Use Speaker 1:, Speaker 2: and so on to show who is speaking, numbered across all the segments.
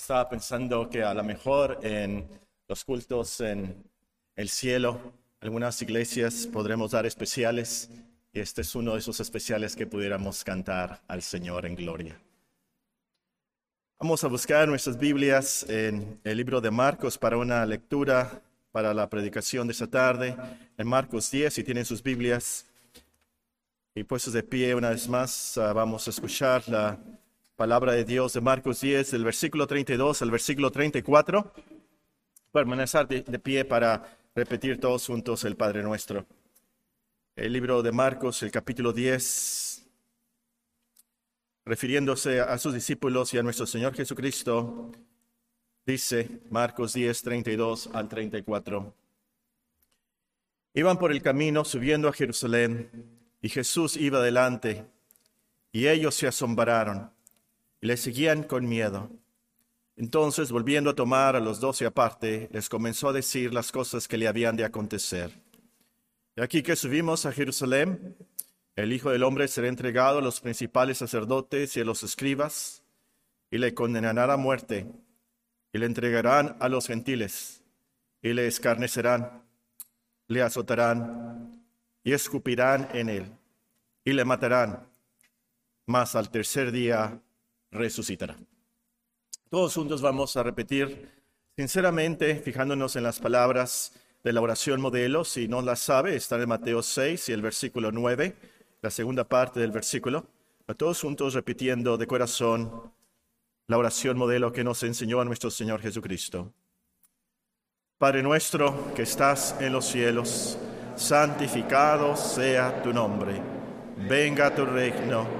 Speaker 1: Estaba pensando que a lo mejor en los cultos en el cielo, algunas iglesias podremos dar especiales y este es uno de esos especiales que pudiéramos cantar al Señor en gloria. Vamos a buscar nuestras Biblias en el libro de Marcos para una lectura para la predicación de esta tarde, en Marcos 10, si tienen sus Biblias. Y puestos de pie una vez más, ah, vamos a escuchar la palabra de Dios de Marcos 10, del versículo 32 al versículo 34. Permanecer de, pie para repetir todos juntos el Padre Nuestro. El libro de Marcos, el capítulo 10, refiriéndose a sus discípulos y a nuestro Señor Jesucristo, dice Marcos 10, 32 al 34. Iban por el camino subiendo a Jerusalén y Jesús iba adelante y ellos se asombraron y le seguían con miedo. Entonces, volviendo a tomar a los doce aparte, les comenzó a decir las cosas que le habían de acontecer. Y aquí que subimos a Jerusalén, el Hijo del Hombre será entregado a los principales sacerdotes y a los escribas, y le condenarán a muerte, y le entregarán a los gentiles, y le escarnecerán, le azotarán, y escupirán en él, y le matarán, mas al tercer día resucitará. Todos juntos vamos a repetir sinceramente, fijándonos en las palabras de la oración modelo. Si no la sabe, está en Mateo 6 y el versículo 9, la segunda parte del versículo. A todos juntos repitiendo de corazón la oración modelo que nos enseñó nuestro Señor Jesucristo. Padre nuestro que estás en los cielos, santificado sea tu nombre. Venga tu reino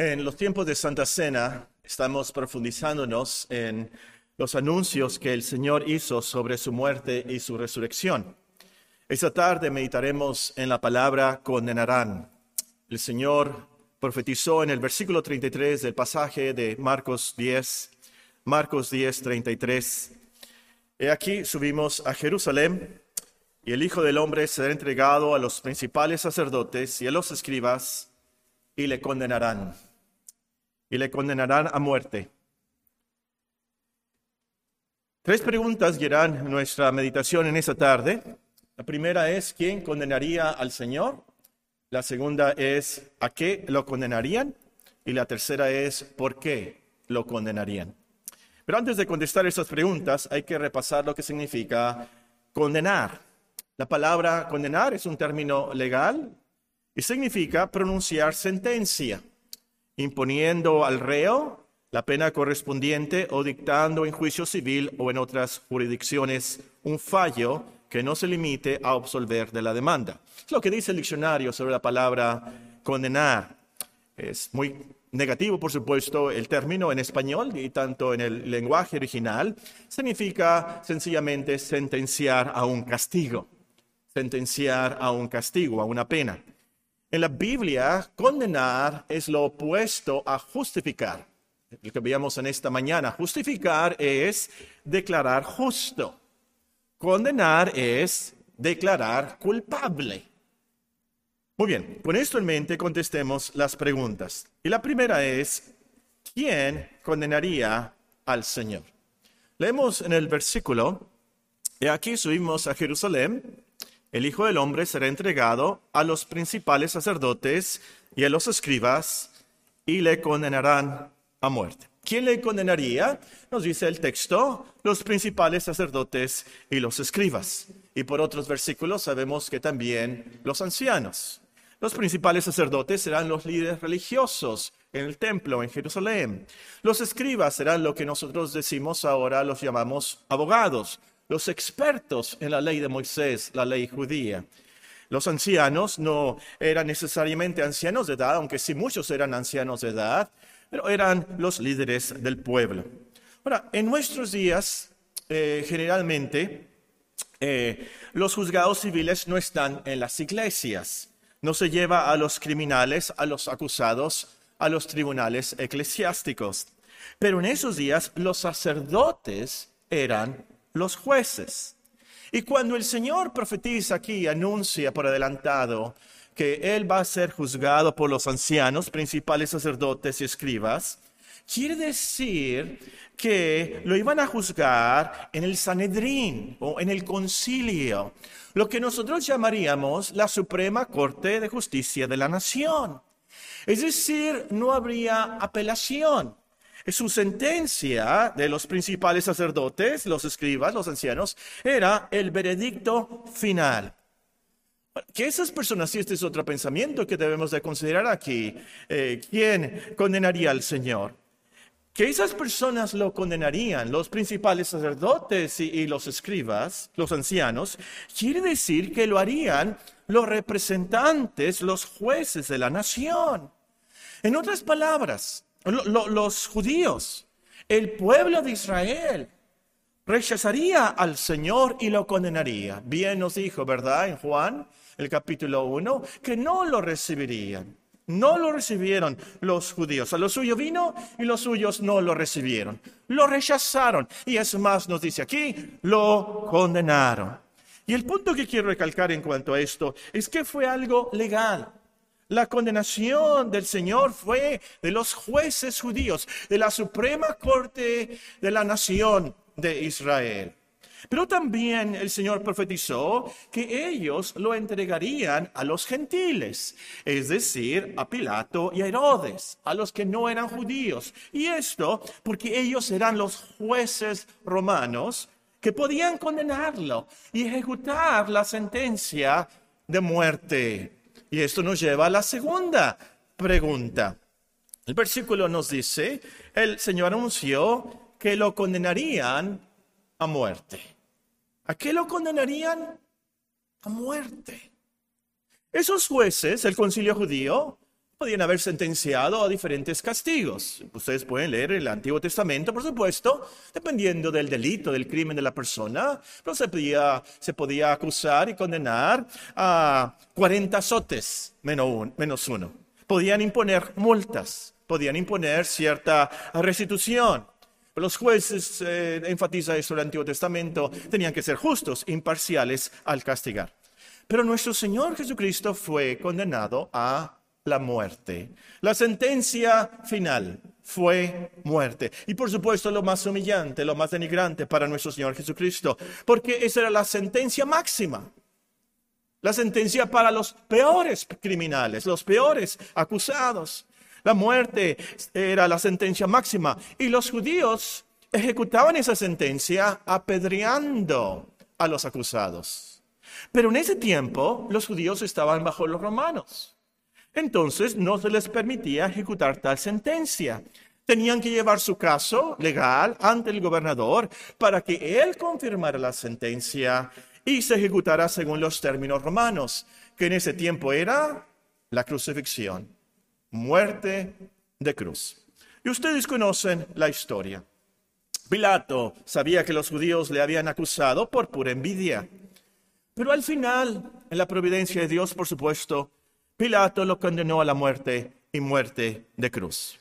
Speaker 1: En los tiempos de Santa Cena estamos profundizándonos en los anuncios que el Señor hizo sobre su muerte y su resurrección. Esta tarde meditaremos en la palabra condenarán. El Señor profetizó en el versículo 33 del pasaje de Marcos 10, Marcos 10, 33. He aquí subimos a Jerusalén y el Hijo del Hombre será entregado a los principales sacerdotes y a los escribas y le condenarán y le condenarán a muerte. Tres preguntas guiarán nuestra meditación en esta tarde. La primera es, ¿quién condenaría al Señor? La segunda es, ¿a qué lo condenarían? Y la tercera es, ¿por qué lo condenarían? Pero antes de contestar estas preguntas, hay que repasar lo que significa condenar. La palabra condenar es un término legal y significa pronunciar sentencia imponiendo al reo la pena correspondiente o dictando en juicio civil o en otras jurisdicciones un fallo que no se limite a absolver de la demanda. Es lo que dice el diccionario sobre la palabra condenar. Es muy negativo, por supuesto, el término en español y tanto en el lenguaje original. Significa sencillamente sentenciar a un castigo, sentenciar a un castigo, a una pena. En la Biblia, condenar es lo opuesto a justificar. Lo que veíamos en esta mañana, justificar es declarar justo. Condenar es declarar culpable. Muy bien, con esto en mente contestemos las preguntas. Y la primera es, ¿quién condenaría al Señor? Leemos en el versículo, y aquí subimos a Jerusalén el Hijo del Hombre será entregado a los principales sacerdotes y a los escribas y le condenarán a muerte. ¿Quién le condenaría? Nos dice el texto, los principales sacerdotes y los escribas. Y por otros versículos sabemos que también los ancianos. Los principales sacerdotes serán los líderes religiosos en el templo en Jerusalén. Los escribas serán lo que nosotros decimos ahora, los llamamos abogados, los expertos en la ley de Moisés, la ley judía. Los ancianos no eran necesariamente ancianos de edad, aunque sí muchos eran ancianos de edad, pero eran los líderes del pueblo. Ahora, en nuestros días, eh, generalmente, eh, los juzgados civiles no están en las iglesias. No se lleva a los criminales, a los acusados, a los tribunales eclesiásticos. Pero en esos días los sacerdotes eran los jueces. Y cuando el Señor profetiza aquí, anuncia por adelantado que Él va a ser juzgado por los ancianos, principales sacerdotes y escribas, quiere decir que lo iban a juzgar en el Sanedrín o en el concilio, lo que nosotros llamaríamos la Suprema Corte de Justicia de la Nación. Es decir, no habría apelación. Su sentencia de los principales sacerdotes, los escribas, los ancianos, era el veredicto final. Que esas personas, y este es otro pensamiento que debemos de considerar aquí, eh, ¿quién condenaría al Señor? Que esas personas lo condenarían, los principales sacerdotes y los escribas, los ancianos, quiere decir que lo harían los representantes, los jueces de la nación. En otras palabras, los judíos, el pueblo de Israel, rechazaría al Señor y lo condenaría. Bien nos dijo, ¿verdad? En Juan, el capítulo 1, que no lo recibirían. No lo recibieron los judíos. A lo suyo vino y los suyos no lo recibieron. Lo rechazaron. Y es más, nos dice aquí, lo condenaron. Y el punto que quiero recalcar en cuanto a esto es que fue algo legal. La condenación del Señor fue de los jueces judíos, de la Suprema Corte de la Nación de Israel. Pero también el Señor profetizó que ellos lo entregarían a los gentiles, es decir, a Pilato y a Herodes, a los que no eran judíos. Y esto porque ellos eran los jueces romanos que podían condenarlo y ejecutar la sentencia de muerte. Y esto nos lleva a la segunda pregunta. El versículo nos dice, el Señor anunció que lo condenarían a muerte. ¿A qué lo condenarían? A muerte. Esos jueces, el concilio judío, podían haber sentenciado a diferentes castigos. Ustedes pueden leer el Antiguo Testamento, por supuesto, dependiendo del delito, del crimen de la persona, pero se podía, se podía acusar y condenar a 40 azotes menos uno. Podían imponer multas, podían imponer cierta restitución. Los jueces, eh, enfatiza eso el Antiguo Testamento, tenían que ser justos, imparciales al castigar. Pero nuestro Señor Jesucristo fue condenado a la muerte. La sentencia final fue muerte. Y por supuesto lo más humillante, lo más denigrante para nuestro Señor Jesucristo, porque esa era la sentencia máxima. La sentencia para los peores criminales, los peores acusados. La muerte era la sentencia máxima. Y los judíos ejecutaban esa sentencia apedreando a los acusados. Pero en ese tiempo los judíos estaban bajo los romanos. Entonces no se les permitía ejecutar tal sentencia. Tenían que llevar su caso legal ante el gobernador para que él confirmara la sentencia y se ejecutara según los términos romanos, que en ese tiempo era la crucifixión, muerte de cruz. Y ustedes conocen la historia. Pilato sabía que los judíos le habían acusado por pura envidia. Pero al final, en la providencia de Dios, por supuesto, Pilato lo condenó a la muerte y muerte de cruz.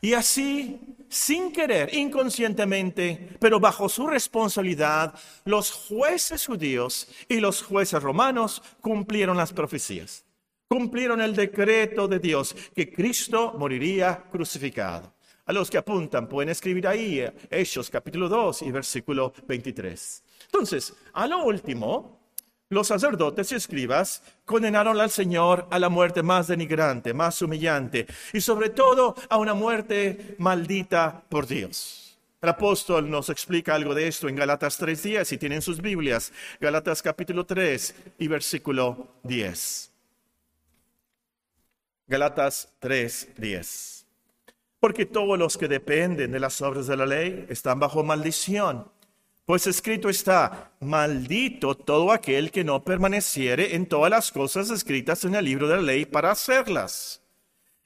Speaker 1: Y así, sin querer, inconscientemente, pero bajo su responsabilidad, los jueces judíos y los jueces romanos cumplieron las profecías. Cumplieron el decreto de Dios que Cristo moriría crucificado. A los que apuntan pueden escribir ahí Hechos capítulo 2 y versículo 23. Entonces, a lo último, los sacerdotes y escribas condenaron al Señor a la muerte más denigrante, más humillante y sobre todo a una muerte maldita por Dios. El apóstol nos explica algo de esto en Galatas 3.10, si tienen sus Biblias, Galatas capítulo 3 y versículo 10. Galatas 3.10. Porque todos los que dependen de las obras de la ley están bajo maldición Pues escrito está, maldito todo aquel que no permaneciere en todas las cosas escritas en el libro de la ley para hacerlas.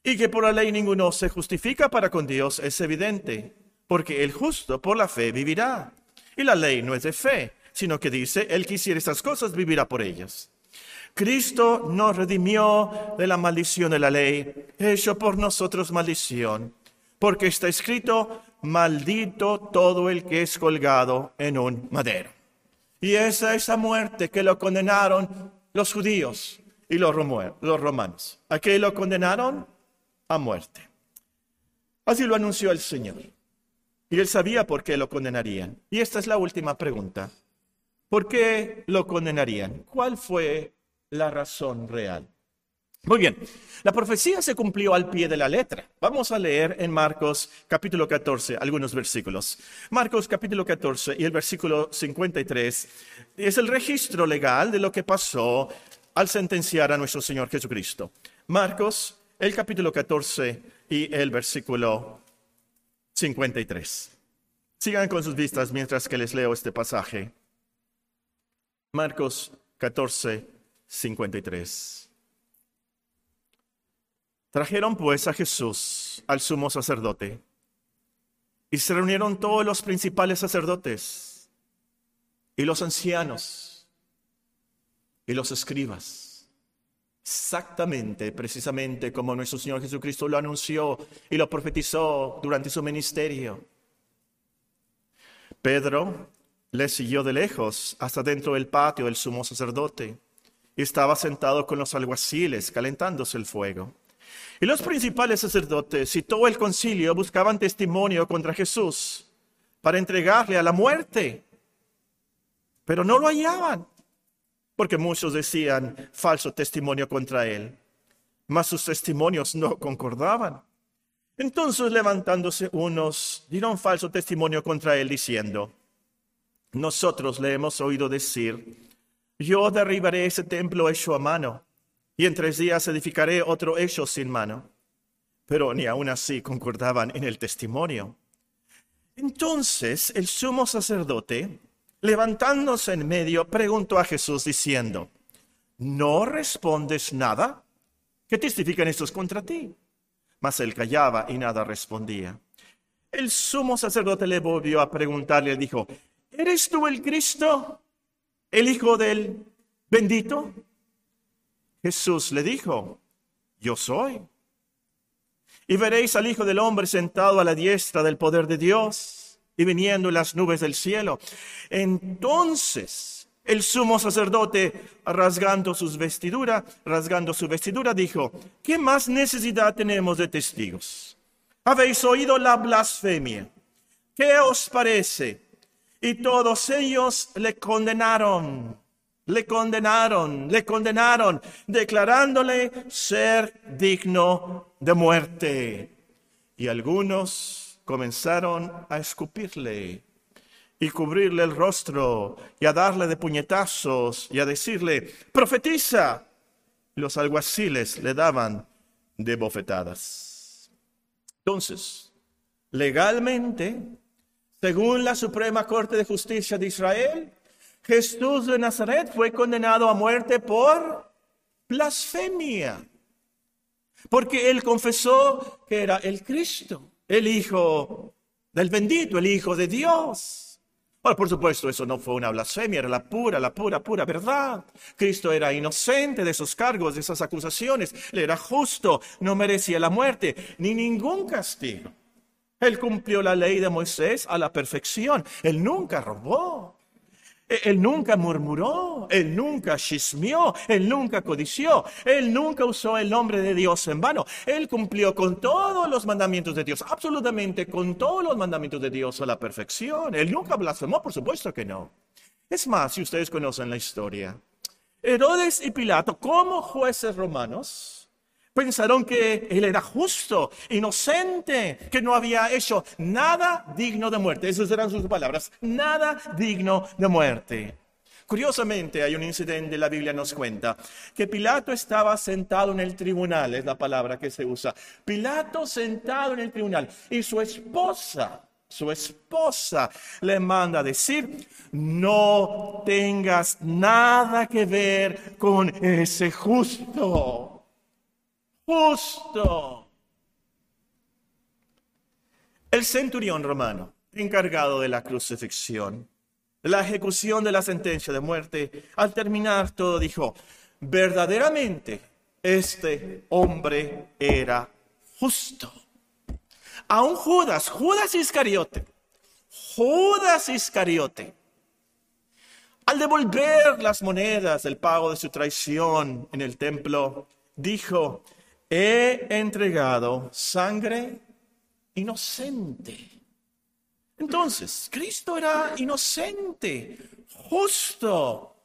Speaker 1: Y que por la ley ninguno se justifica para con Dios es evidente, porque el justo por la fe vivirá. Y la ley no es de fe, sino que dice, el que hiciere estas cosas vivirá por ellas. Cristo nos redimió de la maldición de la ley, hecho por nosotros maldición, porque está escrito, maldito todo el que es colgado en un madero. Y esa es la muerte que lo condenaron los judíos y los, romanos. ¿A qué lo condenaron? A muerte. Así lo anunció el Señor. Y él sabía por qué lo condenarían. Y esta es la última pregunta. ¿Por qué lo condenarían? ¿Cuál fue la razón real? Muy bien, la profecía se cumplió al pie de la letra. Vamos a leer en Marcos capítulo 14 algunos versículos. Marcos capítulo 14 y el versículo 53 es el registro legal de lo que pasó al sentenciar a nuestro Señor Jesucristo. Marcos, el capítulo 14 y el versículo 53. Sigan con sus vistas mientras que les leo este pasaje. Marcos 14, 53. Trajeron pues a Jesús al sumo sacerdote y se reunieron todos los principales sacerdotes y los ancianos y los escribas. Exactamente, precisamente como nuestro Señor Jesucristo lo anunció y lo profetizó durante su ministerio. Pedro le siguió de lejos hasta dentro del patio del sumo sacerdote y estaba sentado con los alguaciles calentándose el fuego. Y los principales sacerdotes y todo el concilio buscaban testimonio contra Jesús para entregarle a la muerte, pero no lo hallaban, porque muchos decían falso testimonio contra él, mas sus testimonios no concordaban. Entonces levantándose unos, dieron falso testimonio contra él diciendo, nosotros le hemos oído decir, yo derribaré ese templo hecho a mano y en tres días edificaré otro hecho sin mano. Pero ni aun así concordaban en el testimonio. Entonces el sumo sacerdote, levantándose en medio, preguntó a Jesús diciendo, ¿no respondes nada? ¿Qué testifican estos contra ti? Mas él callaba y nada respondía. El sumo sacerdote le volvió a preguntarle y dijo, ¿eres tú el Cristo, el Hijo del bendito? Jesús le dijo, yo soy. Y veréis al Hijo del Hombre sentado a la diestra del poder de Dios y viniendo en las nubes del cielo. Entonces el sumo sacerdote, rasgando sus vestiduras, rasgando su vestidura, dijo, ¿qué más necesidad tenemos de testigos? Habéis oído la blasfemia. ¿Qué os parece? Y todos ellos le condenaron le condenaron, le condenaron, declarándole ser digno de muerte. Y algunos comenzaron a escupirle y cubrirle el rostro y a darle de puñetazos y a decirle, profetiza. Los alguaciles le daban de bofetadas. Entonces, legalmente, según la Suprema Corte de Justicia de Israel, Jesús de Nazaret fue condenado a muerte por blasfemia, porque él confesó que era el Cristo, el Hijo del bendito, el Hijo de Dios. Ahora, por supuesto, eso no fue una blasfemia, era la pura, la pura, pura verdad. Cristo era inocente de esos cargos, de esas acusaciones, le era justo, no merecía la muerte, ni ningún castigo. Él cumplió la ley de Moisés a la perfección, él nunca robó, él nunca murmuró, él nunca chismeó, él nunca codició, él nunca usó el nombre de Dios en vano. Él cumplió con todos los mandamientos de Dios, absolutamente con todos los mandamientos de Dios a la perfección. Él nunca blasfemó, por supuesto que no. Es más, si ustedes conocen la historia, Herodes y Pilato, como jueces romanos, Pensaron que él era justo, inocente, que no había hecho nada digno de muerte. Esas eran sus palabras, nada digno de muerte. Curiosamente, hay un incidente, la Biblia nos cuenta, que Pilato estaba sentado en el tribunal, es la palabra que se usa. Pilato sentado en el tribunal y su esposa su esposa, le manda decir, no tengas nada que ver con ese justo. Justo. El centurión romano, encargado de la crucifixión, la ejecución de la sentencia de muerte, al terminar todo dijo, verdaderamente este hombre era justo. Aún Judas, Judas Iscariote, Judas Iscariote, al devolver las monedas del pago de su traición en el templo, dijo, he entregado sangre inocente. Entonces, Cristo era inocente, justo,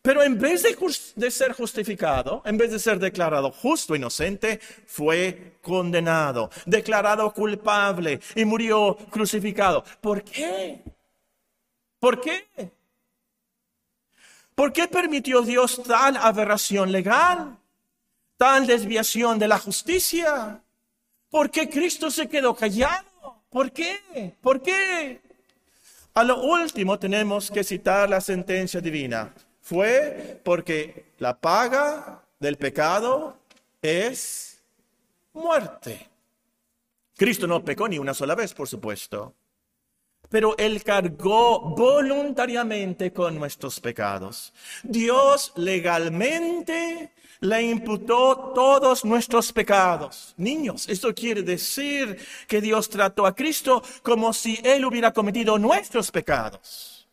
Speaker 1: pero en vez de, ser justificado, en vez de ser declarado justo, inocente, fue condenado, declarado culpable y murió crucificado. ¿Por qué? ¿Por qué? ¿Por qué permitió Dios tal aberración legal? Tal desviación de la justicia? ¿Por qué Cristo se quedó callado? ¿Por qué? ¿Por qué? A lo último tenemos que citar la sentencia divina fue porque la paga del pecado es muerte. Cristo no pecó ni una sola vez, por supuesto, pero Él cargó voluntariamente con nuestros pecados. Dios legalmente le imputó todos nuestros pecados. Niños, esto quiere decir que Dios trató a Cristo como si Él hubiera cometido nuestros pecados.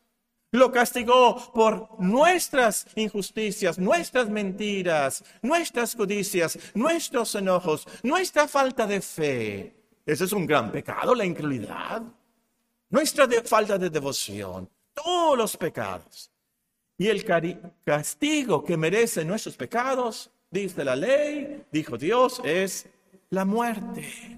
Speaker 1: Lo castigó por nuestras injusticias, nuestras mentiras, nuestras codicias, nuestros enojos, nuestra falta de fe. Ese es un gran pecado, la incredulidad. Nuestra falta de devoción, todos los pecados. Y el castigo que merecen nuestros pecados, dice la ley, dijo Dios, es la muerte.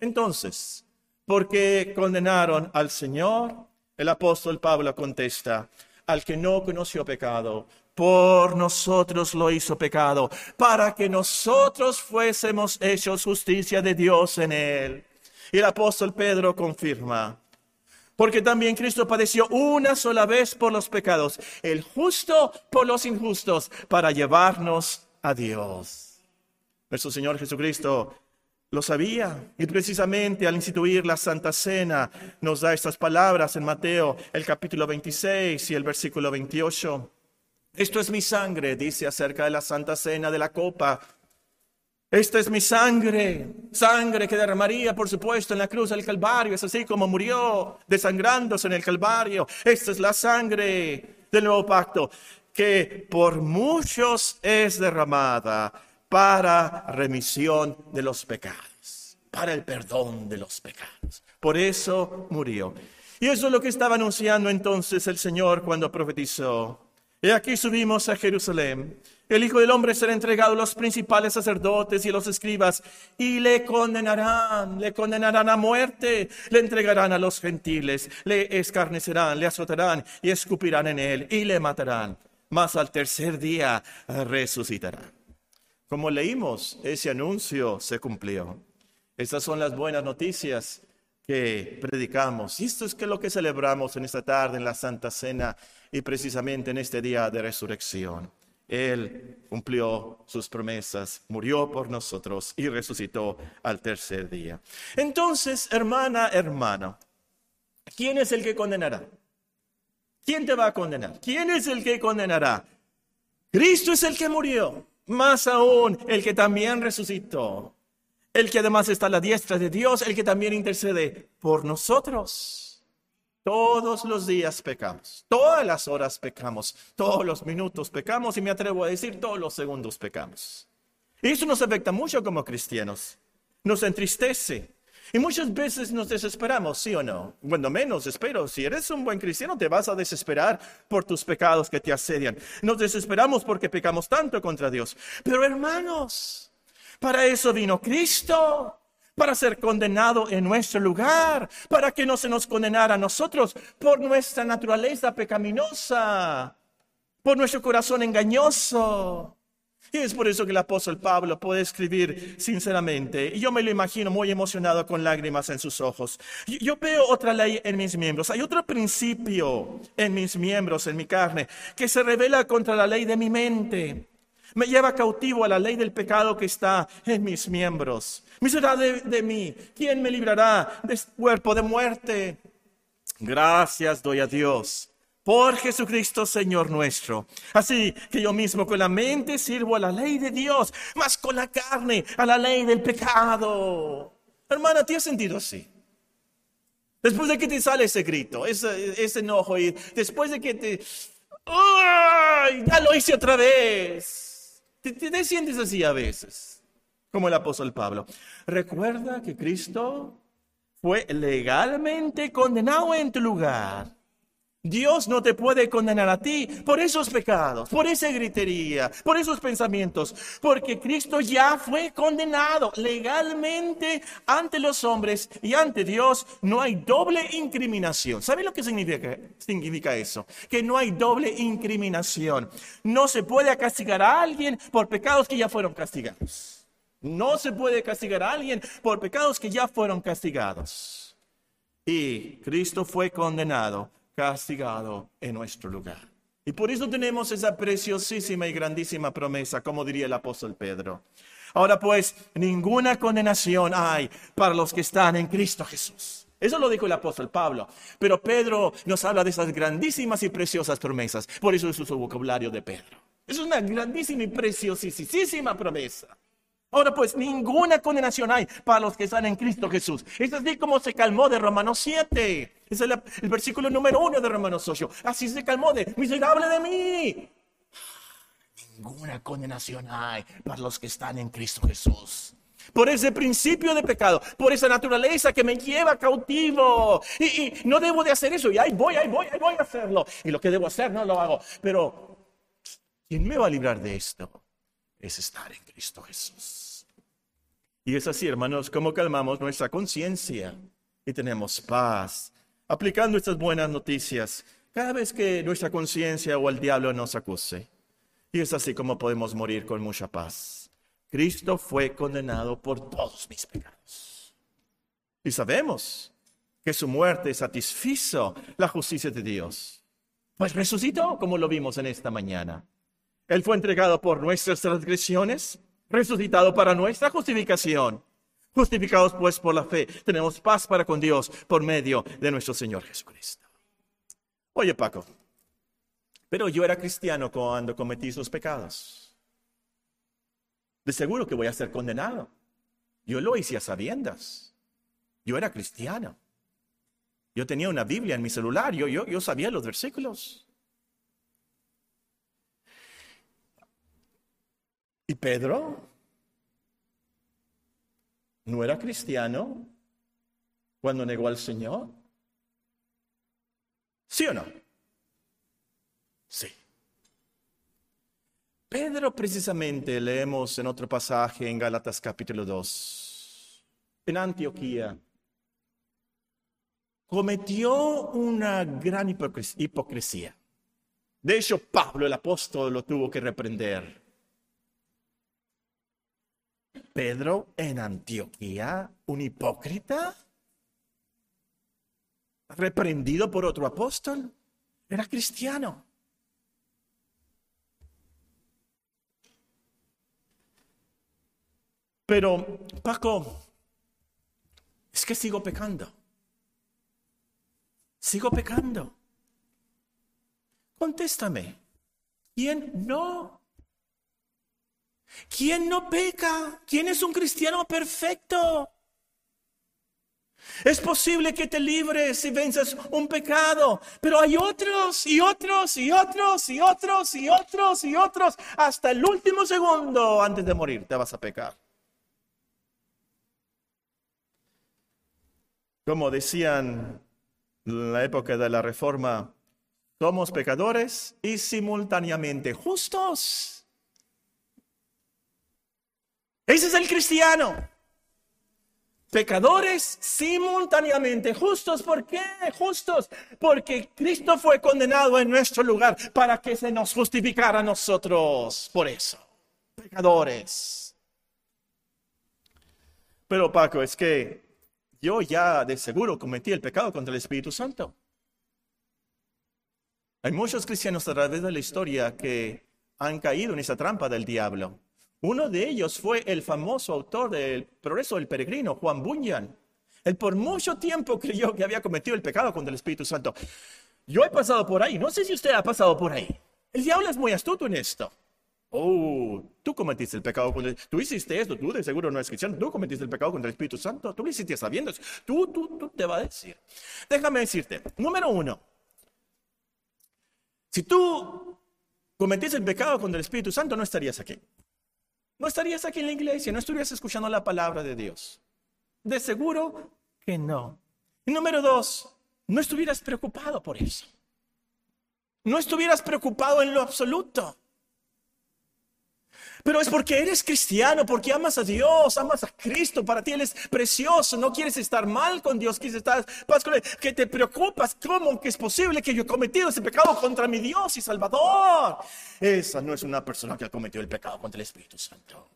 Speaker 1: Entonces, ¿por qué condenaron al Señor? El apóstol Pablo contesta, al que no conoció pecado, por nosotros lo hizo pecado, para que nosotros fuésemos hechos justicia de Dios en él. Y el apóstol Pedro confirma, porque también Cristo padeció una sola vez por los pecados, el justo por los injustos, para llevarnos a Dios. Nuestro Señor Jesucristo lo sabía y precisamente al instituir la Santa Cena nos da estas palabras en Mateo, el capítulo 26 y el versículo 28. Esto es mi sangre, dice acerca de la Santa Cena de la copa. Esta es mi sangre, sangre que derramaría, por supuesto, en la cruz del Calvario. Es así como murió desangrándose en el Calvario. Esta es la sangre del nuevo pacto, que por muchos es derramada para remisión de los pecados, para el perdón de los pecados. Por eso murió. Y eso es lo que estaba anunciando entonces el Señor cuando profetizó. Y aquí subimos a Jerusalén. El Hijo del Hombre será entregado a los principales sacerdotes y los escribas y le condenarán, le condenarán a muerte, le entregarán a los gentiles, le escarnecerán, le azotarán y escupirán en él y le matarán. Mas al tercer día resucitará. Como leímos, ese anuncio se cumplió. Estas son las buenas noticias que predicamos. Y esto es que lo que celebramos en esta tarde en la Santa Cena y precisamente en este día de resurrección. Él cumplió sus promesas, murió por nosotros y resucitó al tercer día. Entonces, hermana, hermano, ¿quién es el que condenará? ¿Quién te va a condenar? ¿Quién es el que condenará? Cristo es el que murió. Más aún, el que también resucitó, el que además está a la diestra de Dios, el que también intercede por nosotros. Todos los días pecamos, todas las horas pecamos, todos los minutos pecamos y me atrevo a decir todos los segundos pecamos. Y eso nos afecta mucho como cristianos, nos entristece, y muchas veces nos desesperamos, ¿sí o no? Bueno, menos espero. Si eres un buen cristiano, te vas a desesperar por tus pecados que te asedian. Nos desesperamos porque pecamos tanto contra Dios. Pero hermanos, para eso vino Cristo. Para ser condenado en nuestro lugar, para que no se nos condenara a nosotros por nuestra naturaleza pecaminosa, por nuestro corazón engañoso. Y es por eso que el apóstol Pablo puede escribir sinceramente. Y yo me lo imagino muy emocionado con lágrimas en sus ojos. Yo veo otra ley en mis miembros. Hay otro principio en mis miembros, en mi carne, que se revela contra la ley de mi mente. Me lleva cautivo a la ley del pecado que está en mis miembros. Miserable de, de mí. ¿Quién me librará de este cuerpo de muerte? Gracias doy a Dios por Jesucristo Señor nuestro. Así que yo mismo con la mente sirvo a la ley de Dios, más con la carne a la ley del pecado. Hermana, ¿te has sentido así? Después de que te sale ese grito, ese, ese enojo, y después de que te... ¡Ay! Ya lo hice otra vez. Te, te sientes así a veces, como el apóstol Pablo. Recuerda que Cristo fue legalmente condenado en tu lugar Dios no te puede condenar a ti por esos pecados, por esa gritería, por esos pensamientos, porque Cristo ya fue condenado legalmente ante los hombres y ante Dios. No hay doble incriminación. ¿Sabe lo que significa, significa eso? Que no hay doble incriminación. No se puede castigar a alguien por pecados que ya fueron castigados. No se puede castigar a alguien por pecados que ya fueron castigados. Y Cristo fue condenado castigado en nuestro lugar. Y por eso tenemos esa preciosísima y grandísima promesa, como diría el apóstol Pedro. Ahora pues, ninguna condenación hay para los que están en Cristo Jesús. Eso lo dijo el apóstol Pablo. Pero Pedro nos habla de esas grandísimas y preciosas promesas. Por eso es su vocabulario de Pedro. Es una grandísima y preciosísima promesa. Ahora pues ninguna condenación hay para los que están en Cristo Jesús. Es así como se calmó de Romanos 7. Es el, versículo número uno de Romanos 8. Así se calmó de miserable de mí. Ninguna condenación hay para los que están en Cristo Jesús. Por ese principio de pecado, por esa naturaleza que me lleva cautivo. Y, y no debo de hacer eso. Y ahí voy, ahí voy, ahí voy a hacerlo. Y lo que debo hacer no lo hago. Pero, ¿quién me va a librar de esto? Es estar en Cristo Jesús. Y es así, hermanos, como calmamos nuestra conciencia y tenemos paz, aplicando estas buenas noticias cada vez que nuestra conciencia o el diablo nos acuse. Y es así como podemos morir con mucha paz. Cristo fue condenado por todos mis pecados. Y sabemos que su muerte satisfizo la justicia de Dios. Pues resucitó, como lo vimos en esta mañana. Él fue entregado por nuestras transgresiones resucitado para nuestra justificación. Justificados pues por la fe, tenemos paz para con Dios por medio de nuestro Señor Jesucristo. Oye Paco, pero yo era cristiano cuando cometí esos pecados. De seguro que voy a ser condenado. Yo lo hice a sabiendas. Yo era cristiano. Yo tenía una Biblia en mi celular, yo, yo, yo sabía los versículos. ¿Y Pedro? ¿No era cristiano cuando negó al Señor? ¿Sí o no? Sí. Pedro precisamente leemos en otro pasaje en Gálatas capítulo 2, en Antioquía, cometió una gran hipocresía. De hecho, Pablo el apóstol lo tuvo que reprender. Pedro en Antioquía, un hipócrita, reprendido por otro apóstol, era cristiano. Pero, Paco, es que sigo pecando. Sigo pecando. Contéstame. ¿Quién no? ¿Quién no peca? ¿Quién es un cristiano perfecto? Es posible que te libres y venzas un pecado, pero hay otros y otros y otros y otros y otros y otros. Hasta el último segundo antes de morir te vas a pecar. Como decían en la época de la reforma, somos pecadores y simultáneamente justos. Ese es el cristiano. Pecadores simultáneamente, justos, ¿por qué? Justos, porque Cristo fue condenado en nuestro lugar para que se nos justificara a nosotros. Por eso. pecadores. Pero Paco, es que yo ya de seguro cometí el pecado contra el Espíritu Santo. Hay muchos cristianos a través de la historia que han caído en esa trampa del diablo. Uno de ellos fue el famoso autor del Progreso del Peregrino, Juan Bunyan. Él por mucho tiempo creyó que había cometido el pecado contra el Espíritu Santo. Yo he pasado por ahí, no sé si usted ha pasado por ahí. El diablo es muy astuto en esto. Oh, tú cometiste el pecado contra el... Tú hiciste esto, tú de seguro no es cristiano, tú cometiste el pecado contra el Espíritu Santo, tú lo hiciste sabiendo. Tú, tú, tú te va a decir. Déjame decirte, número uno, si tú cometiste el pecado contra el Espíritu Santo, no estarías aquí. No estarías aquí en la iglesia, no estarías escuchando la palabra de Dios. De seguro que no. Y número dos, no estuvieras preocupado por eso. No estuvieras preocupado en lo absoluto. Pero es porque eres cristiano, porque amas a Dios, amas a Cristo, para ti Él es precioso, no quieres estar mal con Dios, quieres estar paz con que te preocupas, ¿cómo que es posible que yo he cometido ese pecado contra mi Dios y Salvador? Esa no es una persona que ha cometido el pecado contra el Espíritu Santo.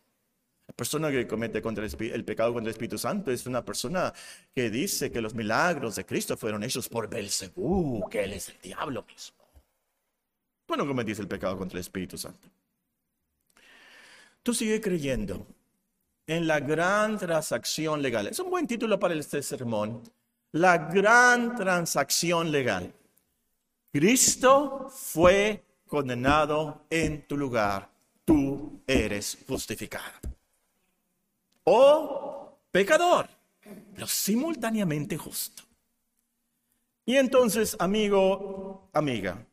Speaker 1: La persona que comete contra el, pecado contra el Espíritu Santo es una persona que dice que los milagros de Cristo fueron hechos por Belcebú, que Él es el diablo mismo. Tú no cometiste el pecado contra el Espíritu Santo. Tú sigues creyendo en la gran transacción legal. Es un buen título para este sermón. La gran transacción legal. Cristo fue condenado en tu lugar. Tú eres justificado. O pecador, pero simultáneamente justo. Y entonces, amigo, amiga,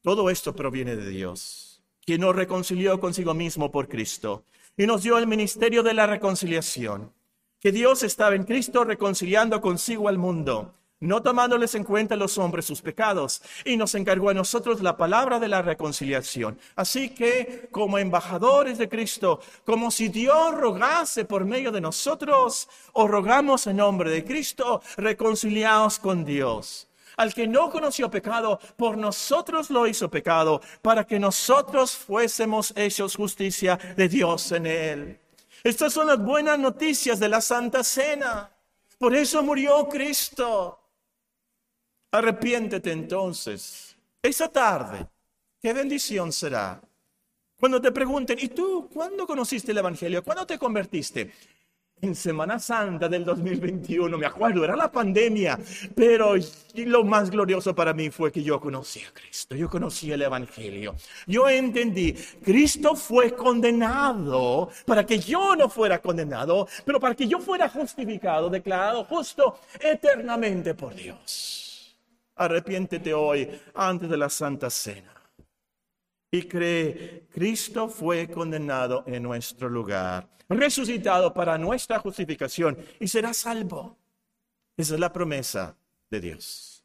Speaker 1: todo esto proviene de Dios quien nos reconcilió consigo mismo por Cristo y nos dio el ministerio de la reconciliación, que Dios estaba en Cristo reconciliando consigo al mundo, no tomándoles en cuenta los hombres sus pecados, y nos encargó a nosotros la palabra de la reconciliación. Así que, como embajadores de Cristo, como si Dios rogase por medio de nosotros, o rogamos en nombre de Cristo, reconciliados con Dios al que no conoció pecado, por nosotros lo hizo pecado, para que nosotros fuésemos hechos justicia de Dios en él. Estas son las buenas noticias de la Santa Cena. Por eso murió Cristo. Arrepiéntete entonces. Esa tarde, qué bendición será. Cuando te pregunten, ¿y tú cuándo conociste el Evangelio? ¿Cuándo te convertiste? En Semana Santa del 2021, me acuerdo, era la pandemia, pero lo más glorioso para mí fue que yo conocí a Cristo, yo conocí el Evangelio, yo entendí, Cristo fue condenado para que yo no fuera condenado, pero para que yo fuera justificado, declarado justo eternamente por Dios. Arrepiéntete hoy antes de la Santa Cena y cree, Cristo fue condenado en nuestro lugar, resucitado para nuestra justificación y será salvo. Esa es la promesa de Dios.